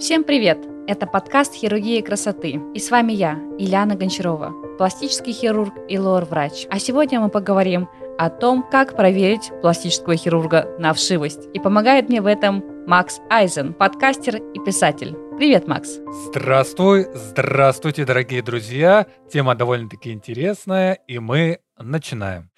Всем привет! Это подкаст «Хирургия красоты». И с вами я, Ильяна Гончарова, пластический хирург и лор-врач. А сегодня мы поговорим о том, как проверить пластического хирурга на вшивость. И помогает мне в этом Макс Айзен, подкастер и писатель. Привет, Макс. Здравствуй, здравствуйте, дорогие друзья. Тема довольно-таки интересная, и мы начинаем.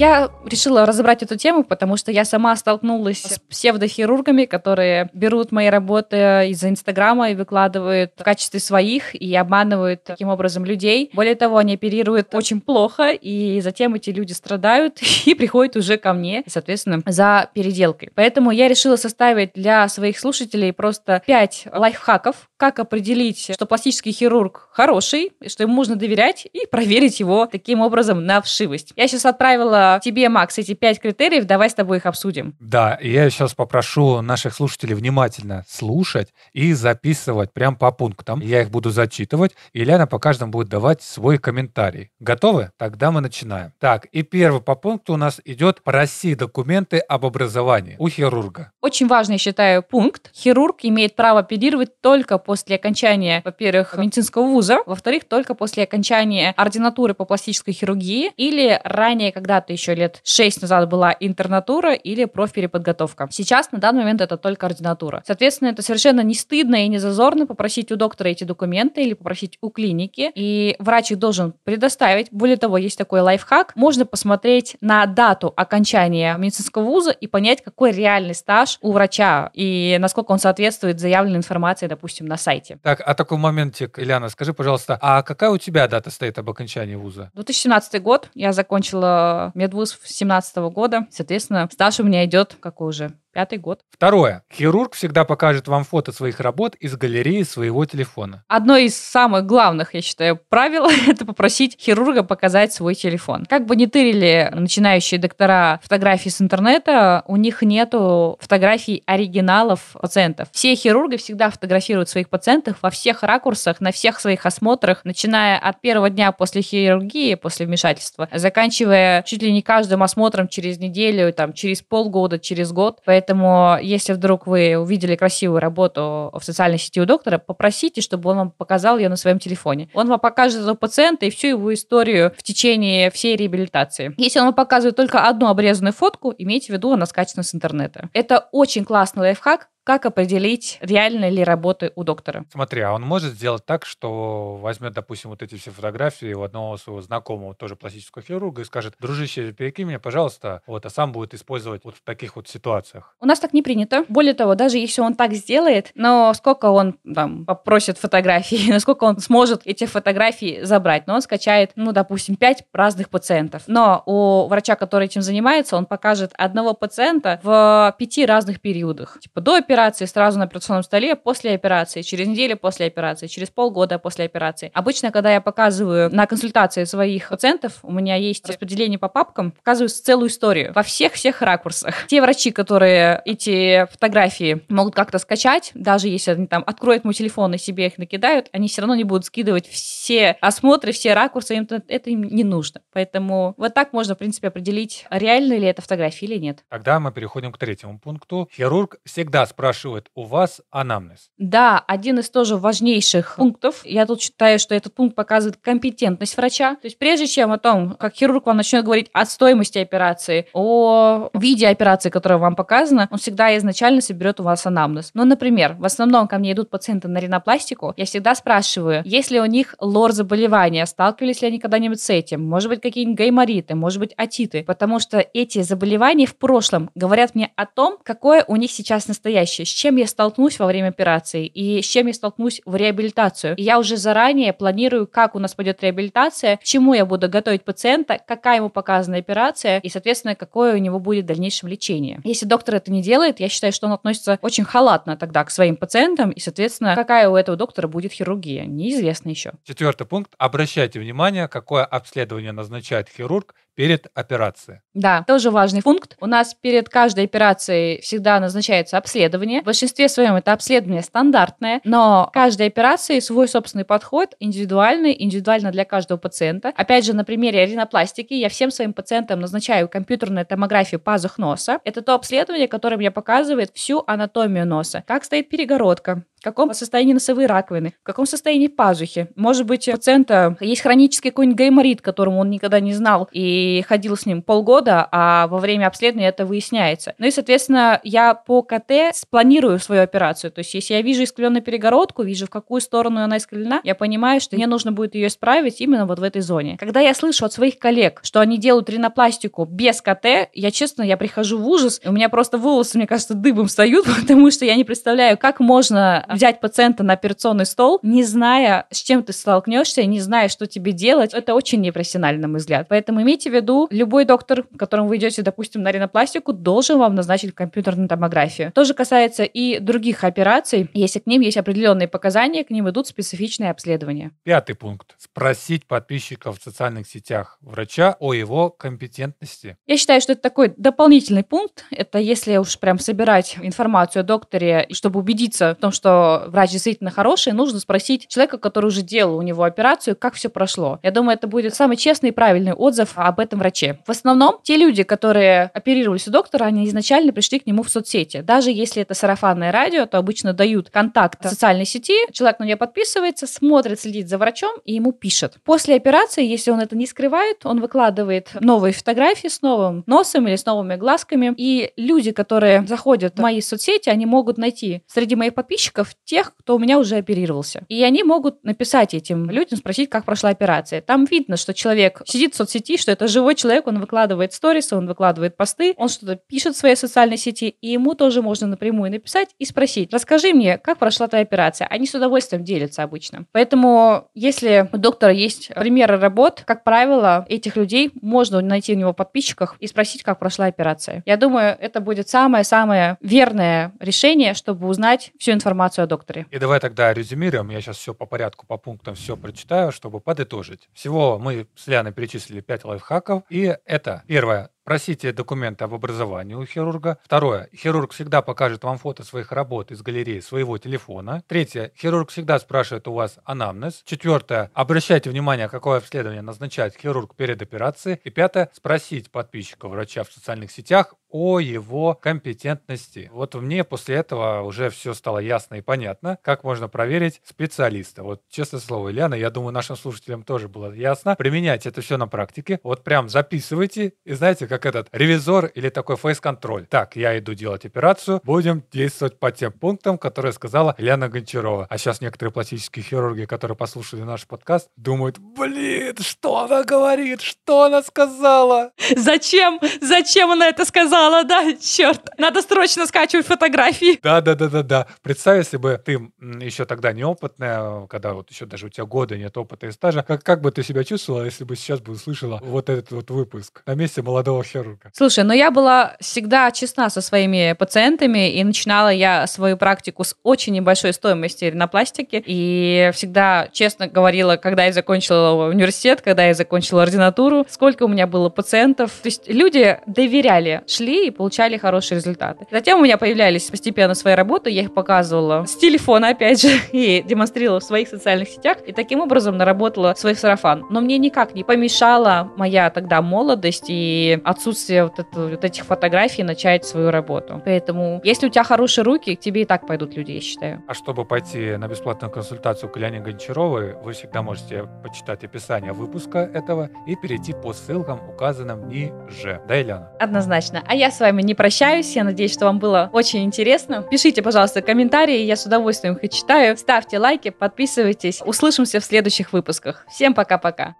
Я решила разобрать эту тему, потому что я сама столкнулась с псевдохирургами, которые берут мои работы из-за Инстаграма и выкладывают в качестве своих и обманывают таким образом людей. Более того, они оперируют очень плохо, и затем эти люди страдают и приходят уже ко мне, соответственно, за переделкой. Поэтому я решила составить для своих слушателей просто 5 лайфхаков, как определить, что пластический хирург хороший, что ему можно доверять и проверить его таким образом на вшивость. Я сейчас отправила тебе, Макс, эти пять критериев, давай с тобой их обсудим. Да, я сейчас попрошу наших слушателей внимательно слушать и записывать прям по пунктам. Я их буду зачитывать, и Ляна по каждому будет давать свой комментарий. Готовы? Тогда мы начинаем. Так, и первый по пункту у нас идет «Проси документы об образовании у хирурга». Очень важный, считаю, пункт. Хирург имеет право оперировать только после окончания, во-первых, медицинского вуза, во-вторых, только после окончания ординатуры по пластической хирургии или ранее когда-то еще лет 6 назад была интернатура или профпереподготовка. Сейчас на данный момент это только ординатура. Соответственно, это совершенно не стыдно и не зазорно попросить у доктора эти документы или попросить у клиники, и врач их должен предоставить. Более того, есть такой лайфхак. Можно посмотреть на дату окончания медицинского вуза и понять, какой реальный стаж у врача и насколько он соответствует заявленной информации, допустим, на сайте. Так, а такой моментик, Ильяна, скажи, пожалуйста, а какая у тебя дата стоит об окончании вуза? 2017 год. Я закончила медицинский медвуз 2017 года. Соответственно, стаж у меня идет, какой уже, Пятый год. Второе. Хирург всегда покажет вам фото своих работ из галереи своего телефона. Одно из самых главных, я считаю, правил – это попросить хирурга показать свой телефон. Как бы не тырили начинающие доктора фотографии с интернета, у них нету фотографий оригиналов пациентов. Все хирурги всегда фотографируют своих пациентов во всех ракурсах, на всех своих осмотрах, начиная от первого дня после хирургии, после вмешательства, заканчивая чуть ли не каждым осмотром через неделю, там, через полгода, через год. Поэтому, если вдруг вы увидели красивую работу в социальной сети у доктора, попросите, чтобы он вам показал ее на своем телефоне. Он вам покажет этого пациента и всю его историю в течение всей реабилитации. Если он вам показывает только одну обрезанную фотку, имейте в виду, она скачана с интернета. Это очень классный лайфхак, как определить, реально ли работы у доктора? Смотри, а он может сделать так, что возьмет, допустим, вот эти все фотографии у одного своего знакомого, тоже пластического хирурга, и скажет, дружище, перекинь мне, пожалуйста, вот, а сам будет использовать вот в таких вот ситуациях. У нас так не принято. Более того, даже если он так сделает, но сколько он там попросит фотографий, насколько он сможет эти фотографии забрать, но он скачает, ну, допустим, пять разных пациентов. Но у врача, который этим занимается, он покажет одного пациента в пяти разных периодах. Типа до операции, сразу на операционном столе, после операции, через неделю после операции, через полгода после операции. Обычно, когда я показываю на консультации своих пациентов, у меня есть распределение по папкам, показываю целую историю во всех-всех ракурсах. Те врачи, которые эти фотографии могут как-то скачать, даже если они там откроют мой телефон и себе их накидают, они все равно не будут скидывать все осмотры, все ракурсы, им это им не нужно. Поэтому вот так можно, в принципе, определить, реально ли это фотография или нет. Тогда мы переходим к третьему пункту. Хирург всегда спрашивает спрашивают у вас анамнез. Да, один из тоже важнейших пунктов. Я тут считаю, что этот пункт показывает компетентность врача. То есть прежде чем о том, как хирург вам начнет говорить о стоимости операции, о виде операции, которая вам показана, он всегда изначально соберет у вас анамнез. Ну, например, в основном ко мне идут пациенты на ринопластику. Я всегда спрашиваю, есть ли у них лор заболевания, сталкивались ли они когда-нибудь с этим, может быть, какие-нибудь гаймориты, может быть, атиты, потому что эти заболевания в прошлом говорят мне о том, какое у них сейчас настоящее настоящее, с чем я столкнусь во время операции и с чем я столкнусь в реабилитацию. И я уже заранее планирую, как у нас пойдет реабилитация, чему я буду готовить пациента, какая ему показана операция и, соответственно, какое у него будет в дальнейшем лечение. Если доктор это не делает, я считаю, что он относится очень халатно тогда к своим пациентам и, соответственно, какая у этого доктора будет хирургия, неизвестно еще. Четвертый пункт. Обращайте внимание, какое обследование назначает хирург перед операцией. Да, тоже важный пункт. У нас перед каждой операцией всегда назначается обследование. В большинстве своем это обследование стандартное, но каждой операции свой собственный подход, индивидуальный, индивидуально для каждого пациента. Опять же, на примере ринопластики я всем своим пациентам назначаю компьютерную томографию пазух носа. Это то обследование, которое мне показывает всю анатомию носа. Как стоит перегородка, в каком состоянии носовые раковины, в каком состоянии пазухи. Может быть, у пациента есть хронический какой-нибудь гайморит, которому он никогда не знал и ходил с ним полгода, а во время обследования это выясняется. Ну и, соответственно, я по КТ спланирую свою операцию. То есть, если я вижу искривленную перегородку, вижу, в какую сторону она искривлена, я понимаю, что мне нужно будет ее исправить именно вот в этой зоне. Когда я слышу от своих коллег, что они делают ринопластику без КТ, я честно, я прихожу в ужас, у меня просто волосы, мне кажется, дыбом встают, потому что я не представляю, как можно взять пациента на операционный стол, не зная, с чем ты столкнешься, не зная, что тебе делать, это очень непрофессионально, на мой взгляд. Поэтому имейте в виду, любой доктор, к которому вы идете, допустим, на ринопластику, должен вам назначить компьютерную томографию. То же касается и других операций. Если к ним есть определенные показания, к ним идут специфичные обследования. Пятый пункт. Спросить подписчиков в социальных сетях врача о его компетентности. Я считаю, что это такой дополнительный пункт. Это если уж прям собирать информацию о докторе, чтобы убедиться в том, что врач действительно хороший, нужно спросить человека, который уже делал у него операцию, как все прошло. Я думаю, это будет самый честный и правильный отзыв об этом враче. В основном те люди, которые оперировались у доктора, они изначально пришли к нему в соцсети. Даже если это сарафанное радио, то обычно дают контакт в социальной сети, человек на нее подписывается, смотрит, следит за врачом и ему пишет. После операции, если он это не скрывает, он выкладывает новые фотографии с новым носом или с новыми глазками. И люди, которые заходят в мои соцсети, они могут найти среди моих подписчиков тех, кто у меня уже оперировался. И они могут написать этим людям, спросить, как прошла операция. Там видно, что человек сидит в соцсети, что это живой человек, он выкладывает сторисы, он выкладывает посты, он что-то пишет в своей социальной сети, и ему тоже можно напрямую написать и спросить, расскажи мне, как прошла твоя операция. Они с удовольствием делятся обычно. Поэтому, если у доктора есть примеры работ, как правило, этих людей можно найти у него в подписчиках и спросить, как прошла операция. Я думаю, это будет самое-самое верное решение, чтобы узнать всю информацию информацию о докторе. И давай тогда резюмируем. Я сейчас все по порядку, по пунктам все прочитаю, чтобы подытожить. Всего мы с Ляной перечислили 5 лайфхаков. И это первое Просите документы об образовании у хирурга. Второе. Хирург всегда покажет вам фото своих работ из галереи своего телефона. Третье. Хирург всегда спрашивает у вас анамнез. Четвертое. Обращайте внимание, какое обследование назначает хирург перед операцией. И пятое. Спросить подписчика врача в социальных сетях о его компетентности. Вот мне после этого уже все стало ясно и понятно, как можно проверить специалиста. Вот честное слово, Ильяна, я думаю, нашим слушателям тоже было ясно. Применяйте это все на практике. Вот прям записывайте и знаете, как этот ревизор или такой фейс-контроль. Так, я иду делать операцию, будем действовать по тем пунктам, которые сказала Лена Гончарова. А сейчас некоторые пластические хирурги, которые послушали наш подкаст, думают, блин, что она говорит, что она сказала? Зачем? Зачем она это сказала, да? Черт, надо срочно скачивать фотографии. Да-да-да-да-да. Представь, если бы ты еще тогда неопытная, когда вот еще даже у тебя года нет опыта и стажа, как, как бы ты себя чувствовала, если бы сейчас бы услышала вот этот вот выпуск на месте молодого хирурга. Слушай, но я была всегда честна со своими пациентами, и начинала я свою практику с очень небольшой стоимости ринопластики, и всегда честно говорила, когда я закончила университет, когда я закончила ординатуру, сколько у меня было пациентов. То есть люди доверяли, шли и получали хорошие результаты. Затем у меня появлялись постепенно свои работы, я их показывала с телефона, опять же, и демонстрировала в своих социальных сетях, и таким образом наработала свой сарафан. Но мне никак не помешала моя тогда молодость и отсутствие вот, это, вот этих фотографий начать свою работу. Поэтому, если у тебя хорошие руки, к тебе и так пойдут люди, я считаю. А чтобы пойти на бесплатную консультацию к Ляне Гончаровой, вы всегда можете почитать описание выпуска этого и перейти по ссылкам, указанным ниже. Да, Ильяна? Однозначно. А я с вами не прощаюсь. Я надеюсь, что вам было очень интересно. Пишите, пожалуйста, комментарии. Я с удовольствием их читаю. Ставьте лайки, подписывайтесь. Услышимся в следующих выпусках. Всем пока-пока.